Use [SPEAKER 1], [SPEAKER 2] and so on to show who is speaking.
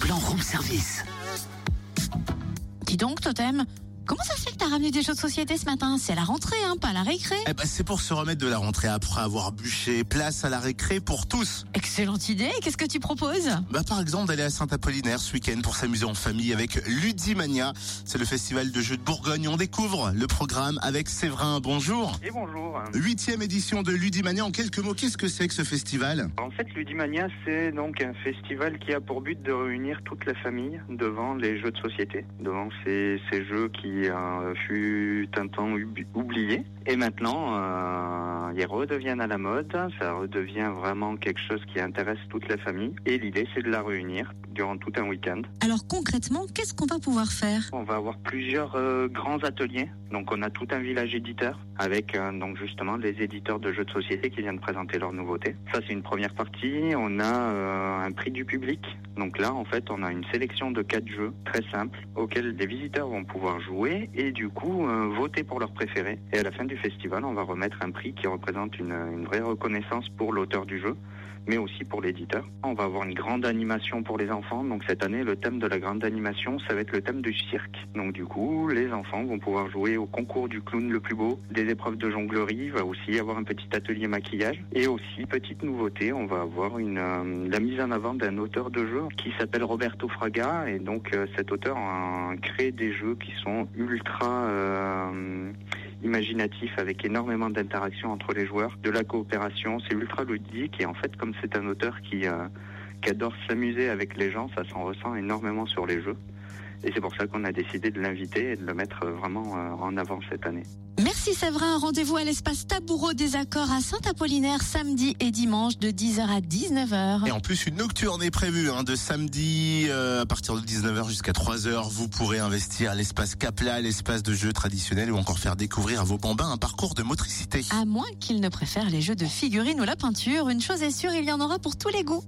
[SPEAKER 1] plan room service.
[SPEAKER 2] Dis donc, Totem, comment ça se fait que t'as ramené des jeux de société ce matin? C'est la rentrée, hein, pas la récré.
[SPEAKER 3] Eh ben, c'est pour se remettre de la rentrée après avoir bûché. Place à la récré pour tous.
[SPEAKER 2] Excellente idée, qu'est-ce que tu proposes?
[SPEAKER 3] Bah, par exemple, d'aller à Saint-Apollinaire ce week-end pour s'amuser en famille avec Ludimania. C'est le festival de jeux de Bourgogne. On découvre le programme avec Séverin. Bonjour.
[SPEAKER 4] Et bonjour.
[SPEAKER 3] Huitième édition de Ludimania. En quelques mots, qu'est-ce que c'est que ce festival?
[SPEAKER 4] En fait, Ludimania, c'est donc un festival qui a pour but de réunir toute la famille devant les jeux de société, devant ces, ces jeux qui euh, fut un temps ub- oubliés. Et maintenant, euh, ils redeviennent à la mode, ça redevient vraiment quelque chose qui intéresse toute la famille. Et l'idée, c'est de la réunir durant tout un week-end.
[SPEAKER 2] Alors concrètement, qu'est-ce qu'on va pouvoir faire?
[SPEAKER 4] On va avoir plusieurs euh, grands ateliers. Donc on a tout un village éditeur avec euh, donc justement les éditeurs de jeux de société qui viennent présenter leurs nouveautés. Ça c'est une première partie. On a un prix du public. Donc là en fait on a une sélection de quatre jeux très simples auxquels les visiteurs vont pouvoir jouer et du coup euh, voter pour leur préféré. Et à la fin du festival on va remettre un prix qui représente une, vraie reconnaissance pour l'auteur du jeu mais aussi pour l'éditeur. On va avoir une grande animation pour les enfants. Donc cette année, le thème de la grande animation, ça va être le thème du cirque. Donc du coup, les enfants vont pouvoir jouer au concours du clown le plus beau, des épreuves de jonglerie, il va aussi avoir un petit atelier maquillage. Et aussi, petite nouveauté, on va avoir une, euh, la mise en avant d'un auteur de jeu qui s'appelle Roberto Fraga. Et donc euh, cet auteur a créé des jeux qui sont ultra... euh, imaginatif avec énormément d'interactions entre les joueurs, de la coopération, c'est ultra ludique et en fait comme c'est un auteur qui, euh, qui adore s'amuser avec les gens, ça s'en ressent énormément sur les jeux. Et c'est pour ça qu'on a décidé de l'inviter et de le mettre euh, vraiment euh, en avant cette année.
[SPEAKER 2] Merci Séverin, rendez-vous à l'espace Taboureau des Accords à Saint-Apollinaire samedi et dimanche de 10h à 19h.
[SPEAKER 3] Et en plus, une nocturne est prévue hein, de samedi euh, à partir de 19h jusqu'à 3h. Vous pourrez investir à l'espace Capla, l'espace de jeux traditionnels ou encore faire découvrir à vos bambins un parcours de motricité.
[SPEAKER 2] À moins qu'ils ne préfèrent les jeux de figurines ou la peinture, une chose est sûre, il y en aura pour tous les goûts.